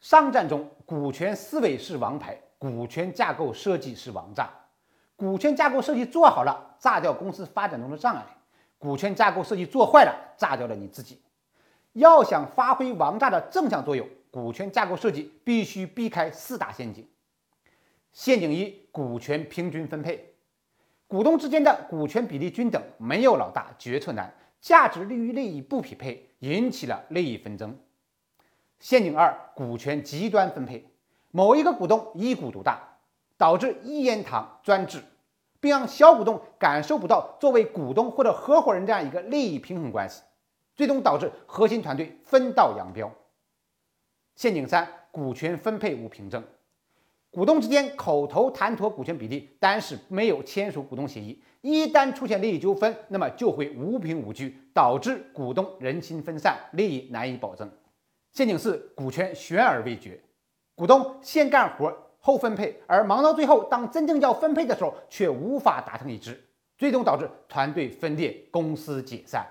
商战中，股权思维是王牌，股权架构设计是王炸。股权架构设计做好了，炸掉公司发展中的障碍；股权架构设计做坏了，炸掉了你自己。要想发挥王炸的正向作用，股权架构设计必须避开四大陷阱。陷阱一：股权平均分配，股东之间的股权比例均等，没有老大，决策难，价值利与利益不匹配，引起了利益纷争。陷阱二：股权极端分配，某一个股东一股独大，导致一言堂专制，并让小股东感受不到作为股东或者合伙人这样一个利益平衡关系，最终导致核心团队分道扬镳。陷阱三：股权分配无凭证，股东之间口头谈妥股权比例，但是没有签署股东协议，一旦出现利益纠纷，那么就会无凭无据，导致股东人心分散，利益难以保证。陷阱四：股权悬而未决，股东先干活后分配，而忙到最后，当真正要分配的时候，却无法达成一致，最终导致团队分裂、公司解散。